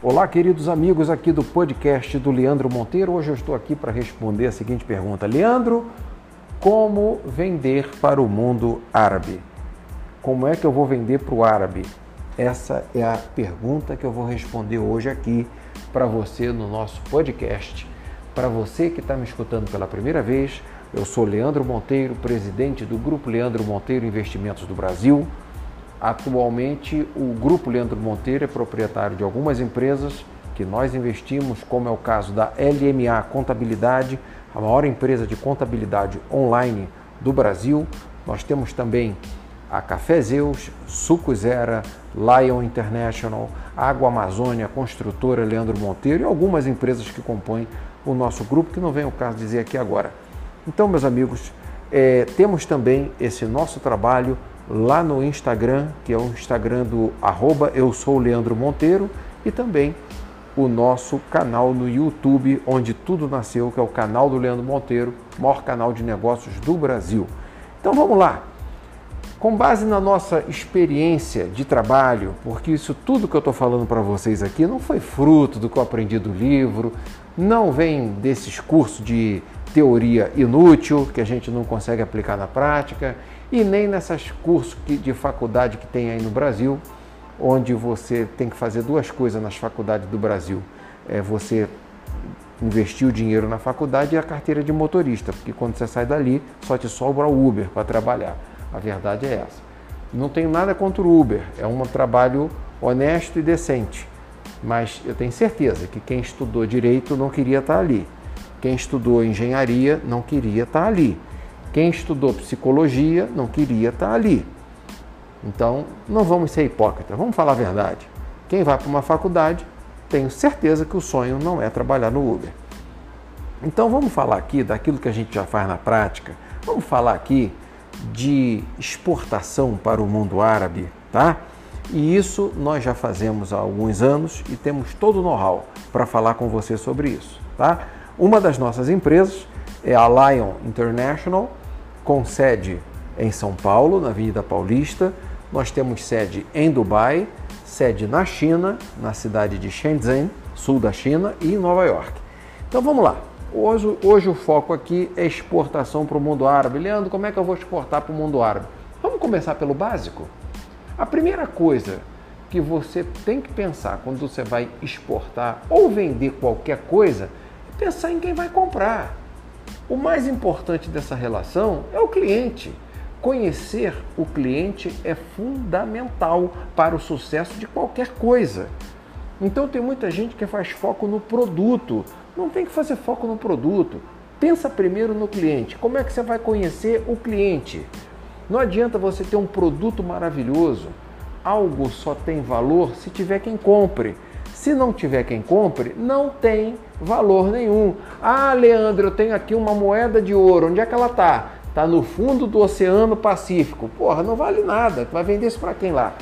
Olá, queridos amigos aqui do podcast do Leandro Monteiro. Hoje eu estou aqui para responder a seguinte pergunta: Leandro, como vender para o mundo árabe? Como é que eu vou vender para o árabe? Essa é a pergunta que eu vou responder hoje aqui para você no nosso podcast. Para você que está me escutando pela primeira vez, eu sou Leandro Monteiro, presidente do Grupo Leandro Monteiro Investimentos do Brasil. Atualmente, o Grupo Leandro Monteiro é proprietário de algumas empresas que nós investimos, como é o caso da LMA Contabilidade, a maior empresa de contabilidade online do Brasil. Nós temos também a Café Zeus, Suco Zera, Lion International, Água Amazônia, Construtora Leandro Monteiro e algumas empresas que compõem o nosso grupo, que não vem o caso dizer aqui agora. Então, meus amigos, é, temos também esse nosso trabalho lá no Instagram, que é o Instagram do arroba eu sou Leandro Monteiro, e também o nosso canal no YouTube, onde tudo nasceu, que é o canal do Leandro Monteiro, maior canal de negócios do Brasil. Então vamos lá. Com base na nossa experiência de trabalho, porque isso tudo que eu estou falando para vocês aqui não foi fruto do que eu aprendi do livro, não vem desses cursos de teoria inútil que a gente não consegue aplicar na prática e nem nessas cursos de faculdade que tem aí no Brasil, onde você tem que fazer duas coisas nas faculdades do Brasil. É você investir o dinheiro na faculdade e a carteira de motorista, porque quando você sai dali só te sobra o Uber para trabalhar. A verdade é essa. Não tenho nada contra o Uber, é um trabalho honesto e decente, mas eu tenho certeza que quem estudou direito não queria estar ali. Quem estudou engenharia não queria estar ali. Quem estudou psicologia não queria estar ali. Então, não vamos ser hipócritas, vamos falar a verdade. Quem vai para uma faculdade, tenho certeza que o sonho não é trabalhar no Uber. Então, vamos falar aqui daquilo que a gente já faz na prática. Vamos falar aqui de exportação para o mundo árabe, tá? E isso nós já fazemos há alguns anos e temos todo o know-how para falar com você sobre isso, tá? Uma das nossas empresas é a Lion International, com sede em São Paulo, na Avenida Paulista. Nós temos sede em Dubai, sede na China, na cidade de Shenzhen, sul da China, e em Nova York. Então vamos lá. Hoje, hoje o foco aqui é exportação para o mundo árabe. Leandro, como é que eu vou exportar para o mundo árabe? Vamos começar pelo básico? A primeira coisa que você tem que pensar quando você vai exportar ou vender qualquer coisa pensar em quem vai comprar. O mais importante dessa relação é o cliente. Conhecer o cliente é fundamental para o sucesso de qualquer coisa. Então tem muita gente que faz foco no produto. Não tem que fazer foco no produto. Pensa primeiro no cliente. Como é que você vai conhecer o cliente? Não adianta você ter um produto maravilhoso. Algo só tem valor se tiver quem compre. Se não tiver quem compre, não tem valor nenhum. Ah, Leandro, eu tenho aqui uma moeda de ouro. Onde é que ela está? Está no fundo do Oceano Pacífico. Porra, não vale nada. Vai vender isso para quem lá?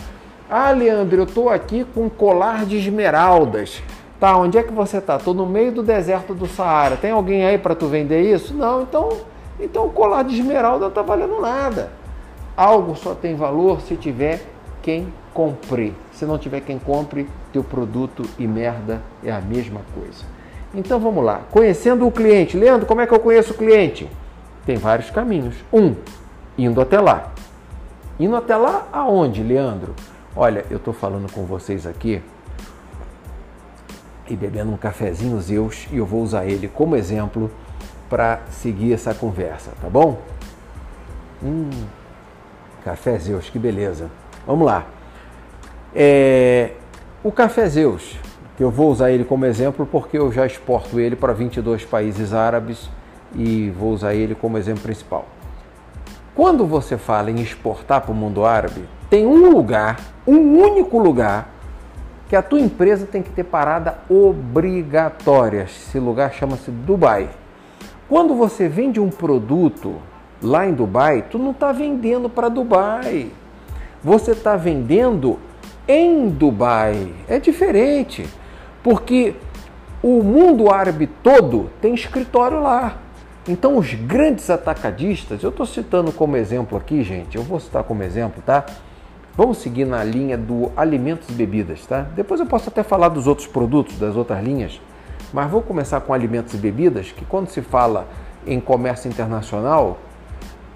Ah, Leandro, eu estou aqui com um colar de esmeraldas. Tá, onde é que você está? Estou no meio do deserto do Saara. Tem alguém aí para tu vender isso? Não, então, então o colar de esmeralda não está valendo nada. Algo só tem valor se tiver quem compre. Se não tiver quem compre, teu produto e merda é a mesma coisa. Então vamos lá. Conhecendo o cliente. Leandro, como é que eu conheço o cliente? Tem vários caminhos. Um, indo até lá. Indo até lá aonde, Leandro? Olha, eu estou falando com vocês aqui e bebendo um cafezinho Zeus e eu vou usar ele como exemplo para seguir essa conversa, tá bom? Hum, café Zeus, que beleza. Vamos lá. É, o Café Zeus, que eu vou usar ele como exemplo porque eu já exporto ele para 22 países árabes e vou usar ele como exemplo principal. Quando você fala em exportar para o mundo árabe, tem um lugar, um único lugar, que a tua empresa tem que ter parada obrigatória. Esse lugar chama-se Dubai. Quando você vende um produto lá em Dubai, tu não está vendendo para Dubai você está vendendo em Dubai. É diferente, porque o mundo árabe todo tem escritório lá. Então, os grandes atacadistas, eu estou citando como exemplo aqui, gente, eu vou citar como exemplo, tá? Vamos seguir na linha do alimentos e bebidas, tá? Depois eu posso até falar dos outros produtos, das outras linhas, mas vou começar com alimentos e bebidas, que quando se fala em comércio internacional,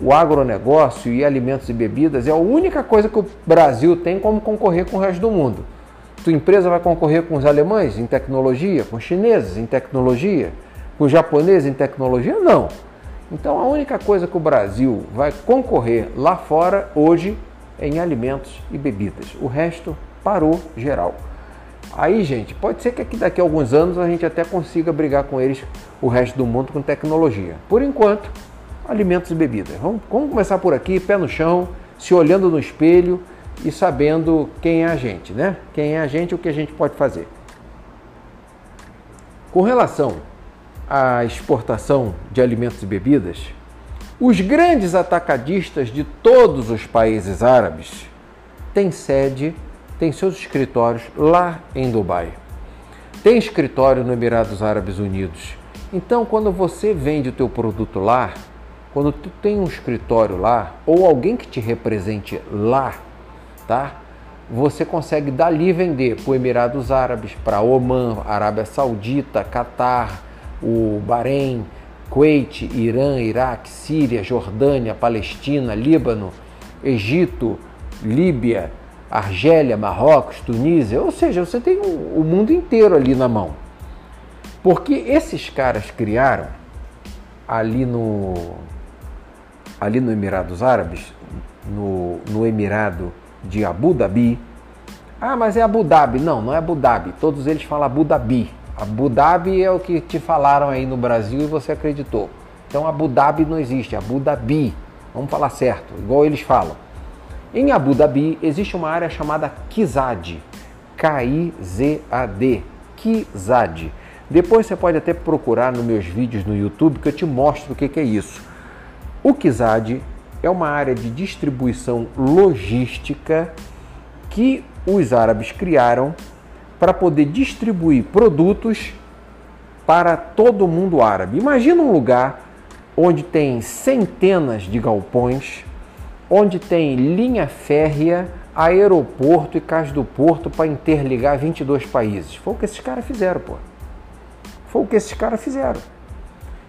o agronegócio e alimentos e bebidas é a única coisa que o Brasil tem como concorrer com o resto do mundo. Tua empresa vai concorrer com os alemães em tecnologia, com os chineses em tecnologia, com os japoneses em tecnologia? Não. Então a única coisa que o Brasil vai concorrer lá fora hoje é em alimentos e bebidas. O resto parou geral. Aí, gente, pode ser que daqui a alguns anos a gente até consiga brigar com eles, o resto do mundo, com tecnologia. Por enquanto, alimentos e bebidas. Vamos, vamos começar por aqui, pé no chão, se olhando no espelho e sabendo quem é a gente, né? Quem é a gente e o que a gente pode fazer. Com relação à exportação de alimentos e bebidas, os grandes atacadistas de todos os países árabes têm sede tem seus escritórios lá em Dubai. Tem escritório no Emirados Árabes Unidos. Então, quando você vende o teu produto lá, quando tu tem um escritório lá ou alguém que te represente lá, tá? Você consegue dali vender para os Emirados Árabes, para Oman, Arábia Saudita, Catar, o Bahrein, Kuwait, Irã, Iraque, Síria, Jordânia, Palestina, Líbano, Egito, Líbia, Argélia, Marrocos, Tunísia, ou seja, você tem o mundo inteiro ali na mão. Porque esses caras criaram ali no ali no Emirados Árabes, no, no Emirado de Abu Dhabi. Ah, mas é Abu Dhabi. Não, não é Abu Dhabi. Todos eles falam Abu Dhabi. Abu Dhabi é o que te falaram aí no Brasil e você acreditou. Então Abu Dhabi não existe, Abu Dhabi. Vamos falar certo, igual eles falam. Em Abu Dhabi existe uma área chamada Kizad, K-I-Z-A-D, Kizad. Depois você pode até procurar nos meus vídeos no YouTube que eu te mostro o que é isso. O Kizad é uma área de distribuição logística que os árabes criaram para poder distribuir produtos para todo o mundo árabe. Imagina um lugar onde tem centenas de galpões, onde tem linha férrea, aeroporto e cais do porto para interligar 22 países. Foi o que esses caras fizeram, pô. Foi o que esses caras fizeram.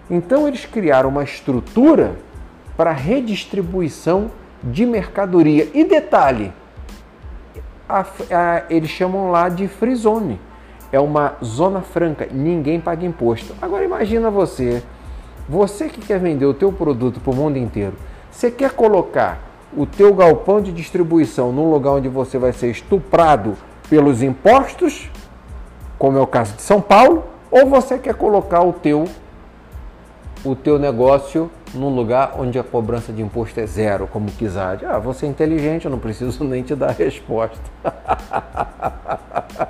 Então eles criaram uma estrutura para redistribuição de mercadoria. E detalhe, a, a, eles chamam lá de free zone. É uma zona franca, ninguém paga imposto. Agora imagina você, você que quer vender o teu produto para o mundo inteiro, você quer colocar o teu galpão de distribuição num lugar onde você vai ser estuprado pelos impostos, como é o caso de São Paulo, ou você quer colocar o teu o teu negócio num lugar onde a cobrança de imposto é zero, como Kizad. Ah, você é inteligente, eu não preciso nem te dar a resposta.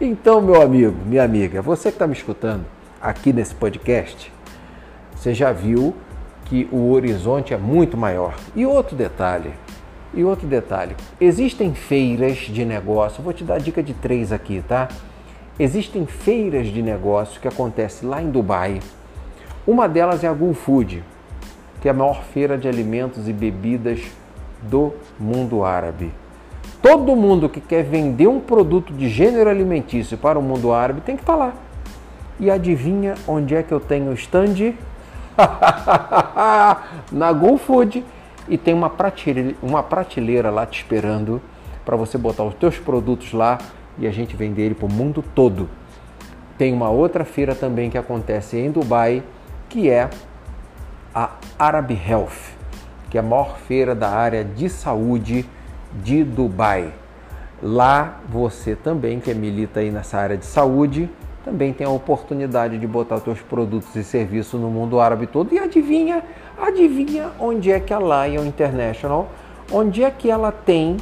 então, meu amigo, minha amiga, você que está me escutando aqui nesse podcast, você já viu que o horizonte é muito maior. E outro detalhe, e outro detalhe, existem feiras de negócio, vou te dar dica de três aqui, tá? Existem feiras de negócio que acontecem lá em Dubai. Uma delas é a Gul Food, que é a maior feira de alimentos e bebidas do mundo árabe. Todo mundo que quer vender um produto de gênero alimentício para o mundo árabe tem que estar lá. E adivinha onde é que eu tenho o stand? na Go Food e tem uma prateleira, uma prateleira lá te esperando para você botar os teus produtos lá e a gente vender ele para o mundo todo. Tem uma outra feira também que acontece em Dubai, que é a Arab Health, que é a maior feira da área de saúde de Dubai. Lá você também que milita aí nessa área de saúde também tem a oportunidade de botar seus produtos e serviços no mundo árabe todo. E adivinha, adivinha onde é que a Lion International, onde é que ela tem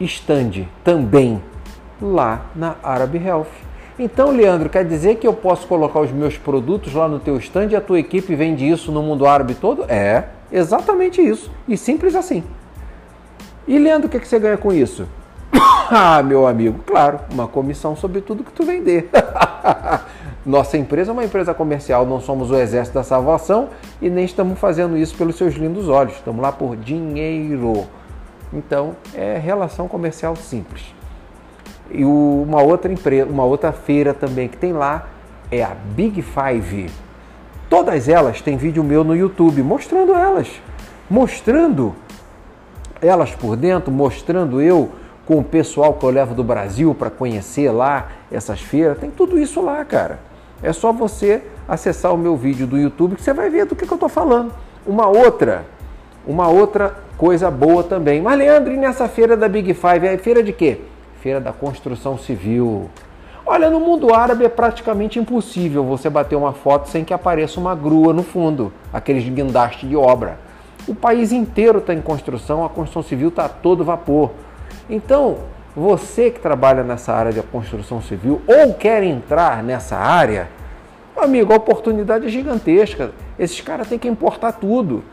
stand também lá na Arab Health. Então, Leandro, quer dizer que eu posso colocar os meus produtos lá no teu stand e a tua equipe vende isso no mundo árabe todo? É, exatamente isso. E simples assim. E Leandro, o que, que você ganha com isso? Ah, meu amigo, claro, uma comissão sobre tudo que tu vender. Nossa empresa é uma empresa comercial, não somos o exército da salvação e nem estamos fazendo isso pelos seus lindos olhos. Estamos lá por dinheiro. Então, é relação comercial simples. E uma outra empresa, uma outra feira também que tem lá é a Big Five. Todas elas têm vídeo meu no YouTube mostrando elas, mostrando elas por dentro, mostrando eu com o pessoal que eu levo do Brasil para conhecer lá essas feiras. Tem tudo isso lá, cara. É só você acessar o meu vídeo do YouTube que você vai ver do que, que eu estou falando. Uma outra, uma outra coisa boa também. Mas Leandro, e nessa feira da Big Five? É feira de quê? Feira da construção civil. Olha, no mundo árabe é praticamente impossível você bater uma foto sem que apareça uma grua no fundo, aqueles guindastes de obra. O país inteiro está em construção, a construção civil está todo vapor. Então, você que trabalha nessa área de construção civil ou quer entrar nessa área, amigo, a oportunidade é gigantesca. Esses caras têm que importar tudo.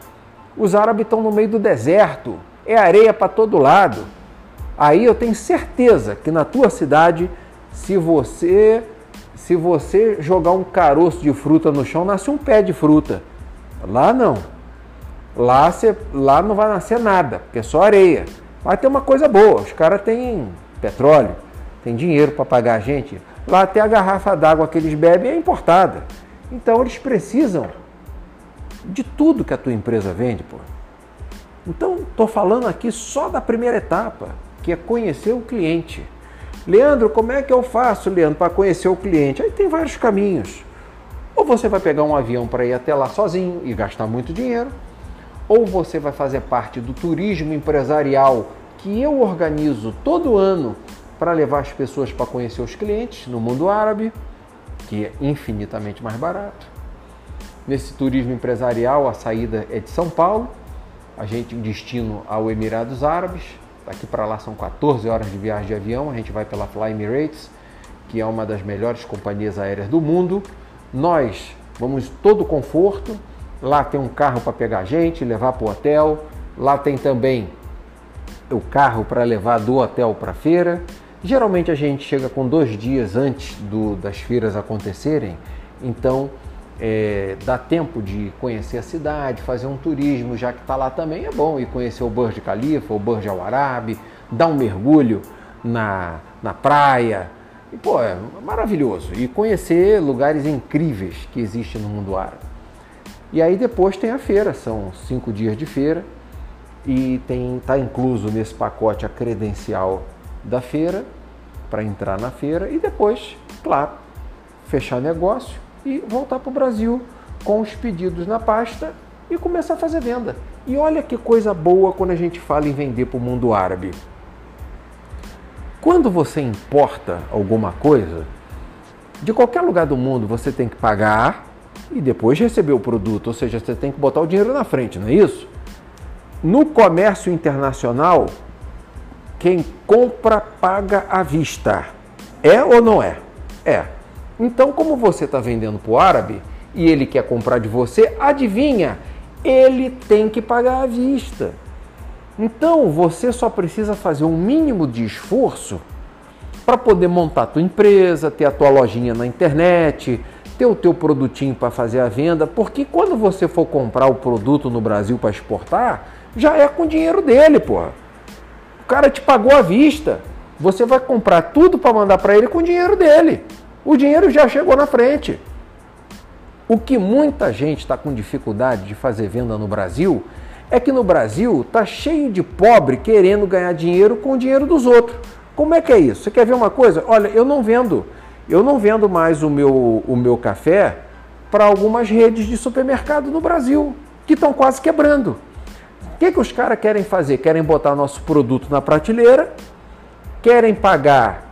Os árabes estão no meio do deserto, é areia para todo lado. Aí eu tenho certeza que na tua cidade se você se você jogar um caroço de fruta no chão, nasce um pé de fruta. Lá não. Lá, você, lá não vai nascer nada, porque é só areia. Vai ter uma coisa boa, os caras têm petróleo, tem dinheiro para pagar a gente. Lá até a garrafa d'água que eles bebem é importada. Então eles precisam de tudo que a tua empresa vende, pô. Então, estou falando aqui só da primeira etapa, que é conhecer o cliente. Leandro, como é que eu faço, Leandro, para conhecer o cliente? Aí tem vários caminhos. Ou você vai pegar um avião para ir até lá sozinho e gastar muito dinheiro, ou você vai fazer parte do turismo empresarial que eu organizo todo ano para levar as pessoas para conhecer os clientes no mundo árabe, que é infinitamente mais barato. Nesse turismo empresarial, a saída é de São Paulo, a gente destino ao Emirados Árabes, Daqui para lá são 14 horas de viagem de avião. A gente vai pela Fly Emirates, que é uma das melhores companhias aéreas do mundo. Nós vamos todo conforto. Lá tem um carro para pegar a gente, levar para o hotel. Lá tem também o carro para levar do hotel para a feira. Geralmente a gente chega com dois dias antes do, das feiras acontecerem, então é, dá tempo de conhecer a cidade, fazer um turismo, já que está lá também é bom ir conhecer o Burj Khalifa, o Burj Al Arab, dar um mergulho na, na praia. E, pô, é maravilhoso. E conhecer lugares incríveis que existem no mundo árabe. E aí depois tem a feira, são cinco dias de feira e está incluso nesse pacote a credencial da feira para entrar na feira e depois, claro, fechar negócio e voltar para o Brasil com os pedidos na pasta e começar a fazer venda. E olha que coisa boa quando a gente fala em vender para o mundo árabe. Quando você importa alguma coisa, de qualquer lugar do mundo você tem que pagar e depois receber o produto, ou seja, você tem que botar o dinheiro na frente, não é isso? No comércio internacional, quem compra paga à vista. É ou não é? É. Então, como você está vendendo para o árabe e ele quer comprar de você, adivinha? Ele tem que pagar à vista. Então, você só precisa fazer um mínimo de esforço para poder montar a tua empresa, ter a tua lojinha na internet, ter o teu produtinho para fazer a venda, porque quando você for comprar o produto no Brasil para exportar, já é com o dinheiro dele, porra. O cara te pagou à vista. Você vai comprar tudo para mandar para ele com o dinheiro dele. O dinheiro já chegou na frente. O que muita gente está com dificuldade de fazer venda no Brasil é que no Brasil está cheio de pobre querendo ganhar dinheiro com o dinheiro dos outros. Como é que é isso? Você quer ver uma coisa? Olha, eu não vendo, eu não vendo mais o meu, o meu café para algumas redes de supermercado no Brasil que estão quase quebrando. O que, que os caras querem fazer? Querem botar nosso produto na prateleira, querem pagar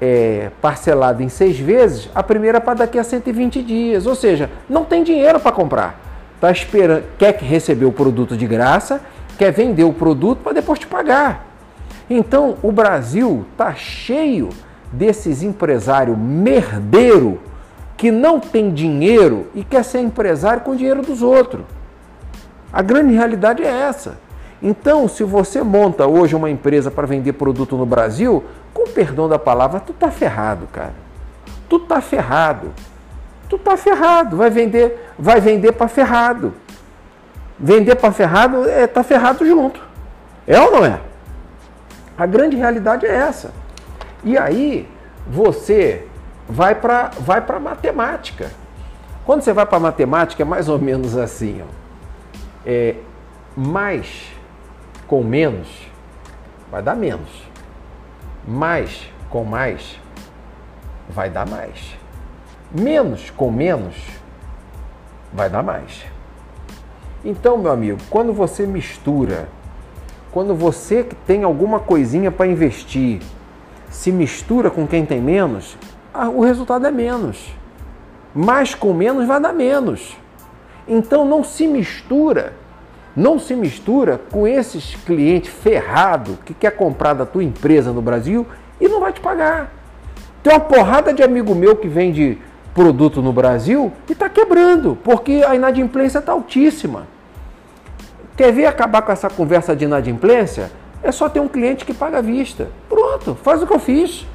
é, parcelado em seis vezes, a primeira para daqui a 120 dias. Ou seja, não tem dinheiro para comprar. Tá esperando, quer receber o produto de graça, quer vender o produto para depois te pagar. Então, o Brasil tá cheio desses empresários merdeiro que não tem dinheiro e quer ser empresário com o dinheiro dos outros. A grande realidade é essa. Então, se você monta hoje uma empresa para vender produto no Brasil, perdão da palavra, tu tá ferrado, cara. Tu tá ferrado. Tu tá ferrado, vai vender, vai vender para ferrado. Vender para ferrado é tá ferrado junto. É ou não é? A grande realidade é essa. E aí você vai para vai a matemática. Quando você vai para matemática é mais ou menos assim, ó. É, mais com menos vai dar menos. Mais com mais vai dar mais. Menos com menos vai dar mais. Então, meu amigo, quando você mistura, quando você tem alguma coisinha para investir, se mistura com quem tem menos, o resultado é menos. Mais com menos vai dar menos. Então não se mistura, não se mistura com esses clientes ferrado que quer comprar da tua empresa no Brasil e não vai te pagar. Tem uma porrada de amigo meu que vende produto no Brasil e está quebrando, porque a inadimplência está altíssima. Quer ver acabar com essa conversa de inadimplência? É só ter um cliente que paga à vista. Pronto, faz o que eu fiz.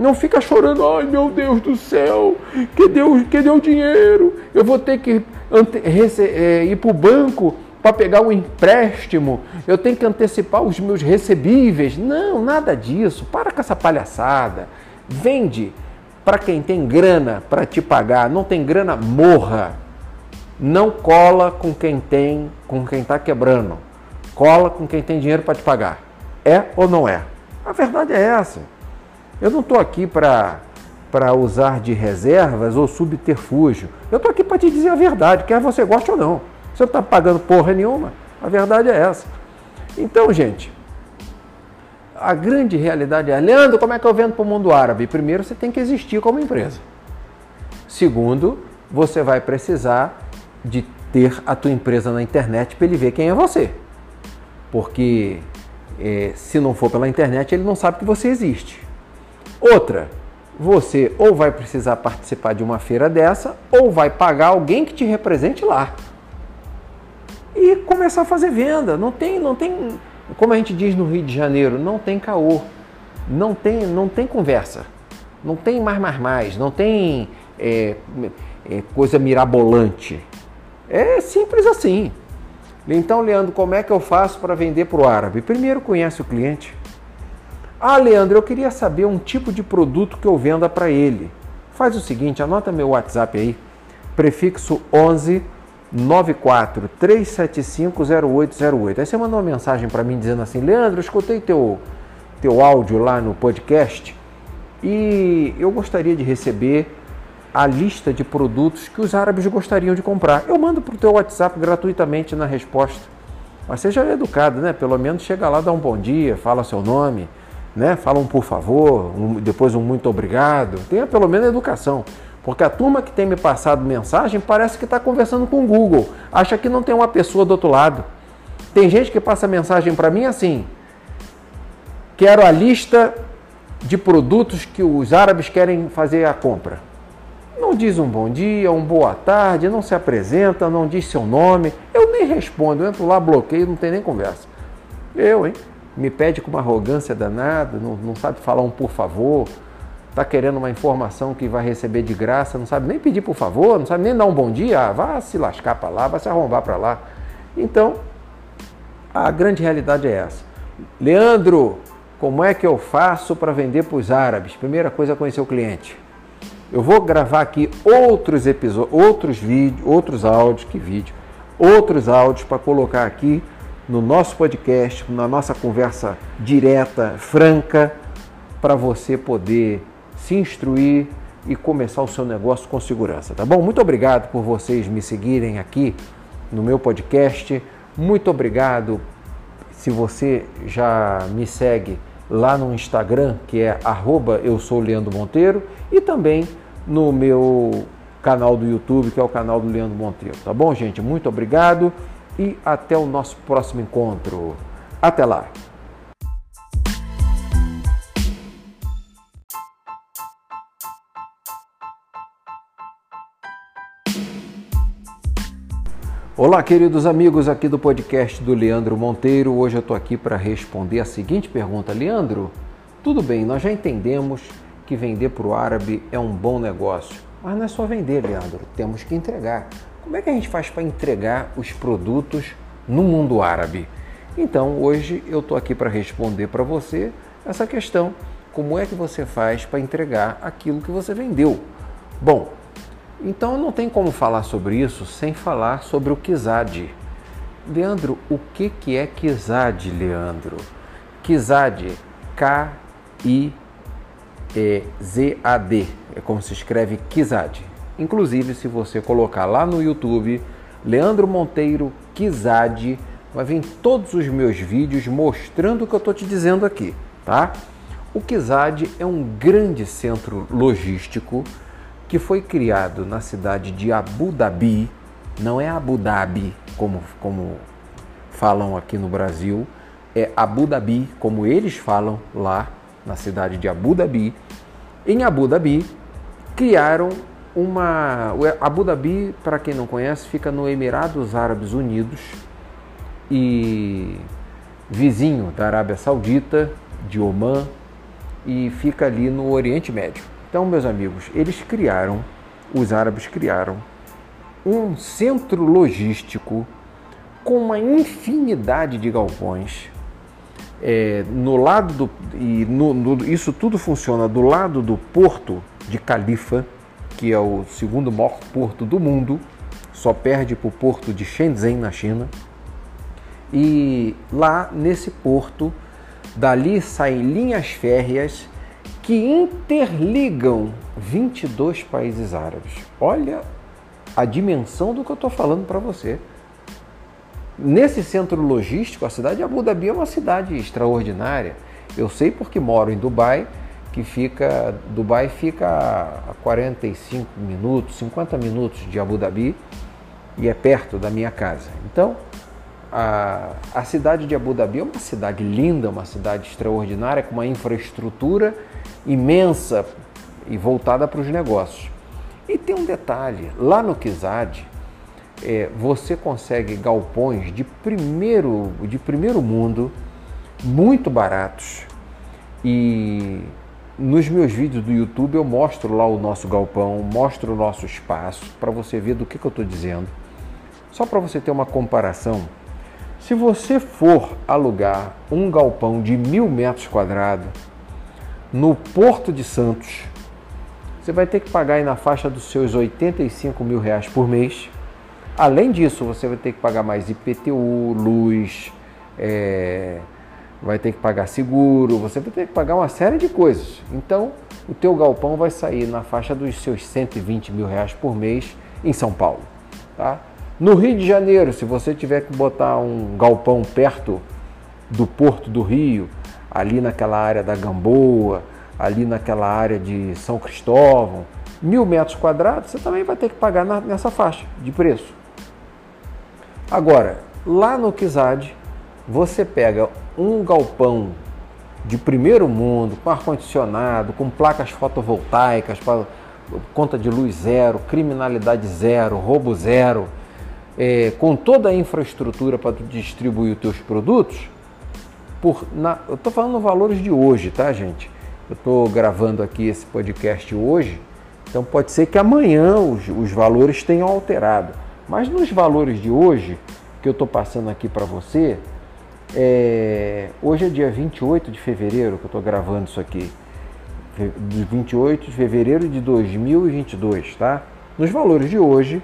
Não fica chorando, ai meu Deus do céu, que deu, que deu dinheiro, eu vou ter que é, ir para o banco para pegar um empréstimo, eu tenho que antecipar os meus recebíveis. Não, nada disso. Para com essa palhaçada. Vende para quem tem grana para te pagar. Não tem grana, morra. Não cola com quem tem, com quem está quebrando. Cola com quem tem dinheiro para te pagar. É ou não é? A verdade é essa. Eu não estou aqui para para usar de reservas ou subterfúgio. Eu estou aqui para te dizer a verdade, quer você goste ou não. Você não está pagando porra nenhuma. A verdade é essa. Então, gente, a grande realidade é, Leandro, como é que eu vendo para o mundo árabe? Primeiro, você tem que existir como empresa. Segundo, você vai precisar de ter a tua empresa na internet para ele ver quem é você. Porque é, se não for pela internet, ele não sabe que você existe. Outra, você ou vai precisar participar de uma feira dessa, ou vai pagar alguém que te represente lá. E começar a fazer venda. Não tem, não tem, como a gente diz no Rio de Janeiro, não tem caô. Não tem, não tem conversa. Não tem mais, mais, mais. Não tem é, é, coisa mirabolante. É simples assim. Então, Leandro, como é que eu faço para vender para o árabe? Primeiro conhece o cliente. Ah, Leandro, eu queria saber um tipo de produto que eu venda para ele. Faz o seguinte, anota meu WhatsApp aí, prefixo 11 94 375 0808. Aí você manda uma mensagem para mim dizendo assim, Leandro, escutei teu, teu áudio lá no podcast e eu gostaria de receber a lista de produtos que os árabes gostariam de comprar. Eu mando para o teu WhatsApp gratuitamente na resposta. Mas seja educado, né? Pelo menos chega lá, dá um bom dia, fala seu nome, né? Fala um por favor, um, depois um muito obrigado. Tenha pelo menos educação. Porque a turma que tem me passado mensagem parece que está conversando com o Google. Acha que não tem uma pessoa do outro lado. Tem gente que passa mensagem para mim assim: quero a lista de produtos que os árabes querem fazer a compra não diz um bom dia, um boa tarde, não se apresenta, não diz seu nome. Eu nem respondo, eu entro lá, bloqueio, não tem nem conversa. Eu, hein? Me pede com uma arrogância danada, não, não sabe falar um por favor, está querendo uma informação que vai receber de graça, não sabe nem pedir por favor, não sabe nem dar um bom dia, ah, vá se lascar para lá, vá se arrombar para lá. Então, a grande realidade é essa. Leandro, como é que eu faço para vender para os árabes? Primeira coisa é conhecer o cliente. Eu vou gravar aqui outros episódios, outros vídeos, outros áudios, que vídeo, outros áudios para colocar aqui no nosso podcast, na nossa conversa direta, franca, para você poder se instruir e começar o seu negócio com segurança, tá bom? Muito obrigado por vocês me seguirem aqui no meu podcast. Muito obrigado se você já me segue lá no Instagram, que é arroba eu sou Leandro Monteiro, e também no meu canal do YouTube, que é o canal do Leandro Monteiro. Tá bom, gente? Muito obrigado e até o nosso próximo encontro. Até lá! Olá, queridos amigos aqui do podcast do Leandro Monteiro. Hoje eu estou aqui para responder a seguinte pergunta. Leandro, tudo bem, nós já entendemos que vender para o árabe é um bom negócio. Mas não é só vender, Leandro, temos que entregar. Como é que a gente faz para entregar os produtos no mundo árabe? Então, hoje eu estou aqui para responder para você essa questão: como é que você faz para entregar aquilo que você vendeu? Bom, então não tem como falar sobre isso sem falar sobre o Kizad. Leandro, o que, que é Kizad, Leandro? Kizad, K-I-Z-A-D, é como se escreve Kizad. Inclusive, se você colocar lá no YouTube, Leandro Monteiro Kizad, vai vir todos os meus vídeos mostrando o que eu estou te dizendo aqui, tá? O Kizad é um grande centro logístico que foi criado na cidade de Abu Dhabi, não é Abu Dhabi como, como falam aqui no Brasil, é Abu Dhabi, como eles falam lá na cidade de Abu Dhabi. Em Abu Dhabi, criaram uma. Abu Dhabi, para quem não conhece, fica no Emirados Árabes Unidos e vizinho da Arábia Saudita, de Omã e fica ali no Oriente Médio. Então, meus amigos, eles criaram, os árabes criaram, um centro logístico com uma infinidade de galpões. É, no lado do, e no, no, isso tudo funciona do lado do porto de Califa, que é o segundo maior porto do mundo, só perde para o porto de Shenzhen na China. E lá nesse porto, dali saem linhas férreas que interligam 22 países árabes. Olha a dimensão do que eu estou falando para você. Nesse centro logístico, a cidade de Abu Dhabi é uma cidade extraordinária. Eu sei porque moro em Dubai, que fica Dubai fica a 45 minutos, 50 minutos de Abu Dhabi e é perto da minha casa. Então, a, a cidade de Abu Dhabi é uma cidade linda, uma cidade extraordinária, com uma infraestrutura imensa e voltada para os negócios. E tem um detalhe: lá no Kizad, é, você consegue galpões de primeiro, de primeiro mundo, muito baratos. E nos meus vídeos do YouTube eu mostro lá o nosso galpão, mostro o nosso espaço, para você ver do que, que eu estou dizendo. Só para você ter uma comparação, se você for alugar um galpão de mil metros quadrados no Porto de Santos, você vai ter que pagar na faixa dos seus 85 mil reais por mês Além disso, você vai ter que pagar mais IPTU, luz, é, vai ter que pagar seguro, você vai ter que pagar uma série de coisas. Então, o teu galpão vai sair na faixa dos seus 120 mil reais por mês em São Paulo. Tá? No Rio de Janeiro, se você tiver que botar um galpão perto do Porto do Rio, ali naquela área da Gamboa, ali naquela área de São Cristóvão, mil metros quadrados, você também vai ter que pagar nessa faixa de preço. Agora, lá no Kizad, você pega um galpão de primeiro mundo, com ar-condicionado, com placas fotovoltaicas, conta de luz zero, criminalidade zero, roubo zero, é, com toda a infraestrutura para distribuir os teus produtos, por, na, eu estou falando valores de hoje, tá, gente? Eu estou gravando aqui esse podcast hoje, então pode ser que amanhã os, os valores tenham alterado. Mas nos valores de hoje, que eu estou passando aqui para você, é... hoje é dia 28 de fevereiro que eu estou gravando isso aqui. De 28 de fevereiro de 2022, tá? Nos valores de hoje,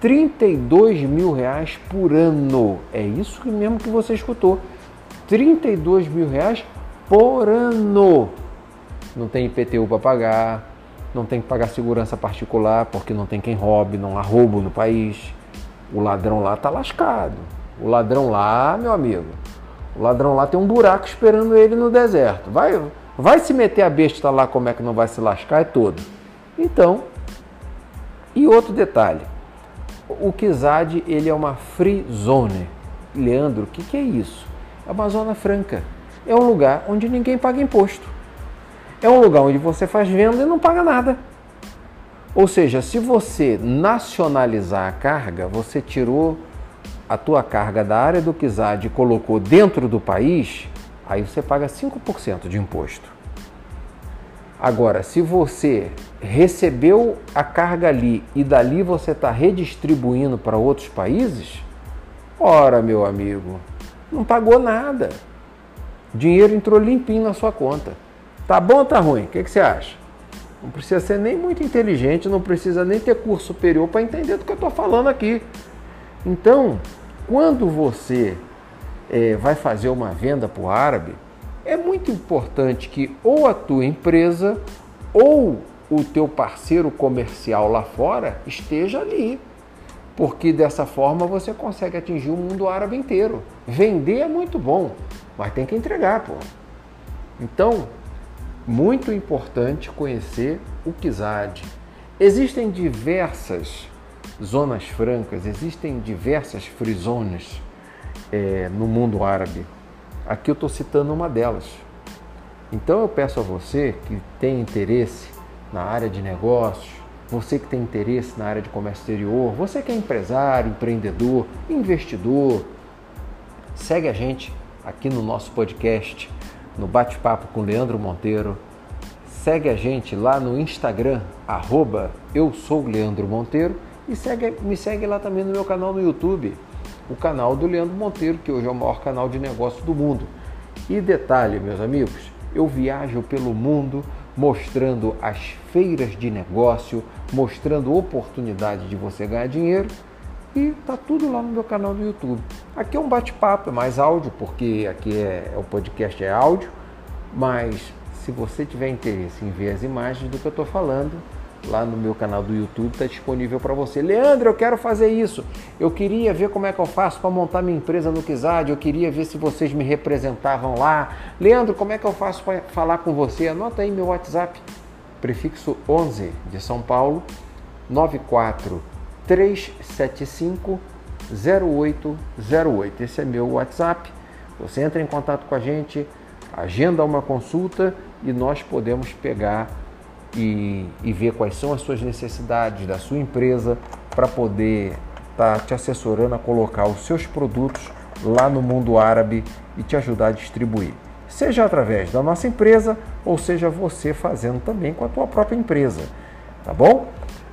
32 mil reais por ano. É isso mesmo que você escutou. 32 mil reais por ano. Não tem IPTU para pagar, não tem que pagar segurança particular porque não tem quem roube, não há roubo no país. O ladrão lá tá lascado. O ladrão lá, meu amigo, o ladrão lá tem um buraco esperando ele no deserto. Vai, vai se meter a besta lá, como é que não vai se lascar? É todo. Então, e outro detalhe, o Kizad ele é uma free zone. Leandro, o que, que é isso? É uma zona franca. É um lugar onde ninguém paga imposto é um lugar onde você faz venda e não paga nada. Ou seja, se você nacionalizar a carga, você tirou a tua carga da área do Kizad e colocou dentro do país, aí você paga 5% de imposto. Agora, se você recebeu a carga ali e dali você está redistribuindo para outros países, ora, meu amigo, Não pagou nada. O dinheiro entrou limpinho na sua conta. Tá bom ou tá ruim? O que, que você acha? Não precisa ser nem muito inteligente, não precisa nem ter curso superior para entender do que eu estou falando aqui. Então, quando você é, vai fazer uma venda para o árabe, é muito importante que ou a tua empresa ou o teu parceiro comercial lá fora esteja ali. Porque dessa forma você consegue atingir o mundo árabe inteiro. Vender é muito bom, mas tem que entregar, pô. Então, muito importante conhecer o Kizad. Existem diversas zonas francas, existem diversas free zones é, no mundo árabe. Aqui eu estou citando uma delas. Então eu peço a você que tem interesse na área de negócios, você que tem interesse na área de comércio exterior, você que é empresário, empreendedor, investidor, segue a gente aqui no nosso podcast, no Bate-Papo com Leandro Monteiro. Segue a gente lá no Instagram, arroba eu sou Leandro Monteiro, e segue, me segue lá também no meu canal no YouTube, o canal do Leandro Monteiro, que hoje é o maior canal de negócio do mundo. E detalhe, meus amigos, eu viajo pelo mundo mostrando as feiras de negócio, mostrando oportunidade de você ganhar dinheiro e tá tudo lá no meu canal do YouTube. Aqui é um bate-papo, é mais áudio, porque aqui é, é, o podcast é áudio, mas se você tiver interesse em ver as imagens do que eu estou falando, lá no meu canal do YouTube está disponível para você. Leandro, eu quero fazer isso. Eu queria ver como é que eu faço para montar minha empresa no Kizad. Eu queria ver se vocês me representavam lá. Leandro, como é que eu faço para falar com você? Anota aí meu WhatsApp, prefixo 11 de São Paulo, 94375 0808. Esse é meu WhatsApp. Você entra em contato com a gente, agenda uma consulta e nós podemos pegar e, e ver quais são as suas necessidades da sua empresa para poder estar tá te assessorando a colocar os seus produtos lá no mundo árabe e te ajudar a distribuir. Seja através da nossa empresa ou seja você fazendo também com a tua própria empresa. Tá bom?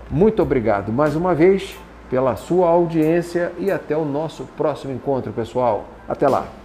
Muito obrigado mais uma vez pela sua audiência e até o nosso próximo encontro, pessoal. Até lá!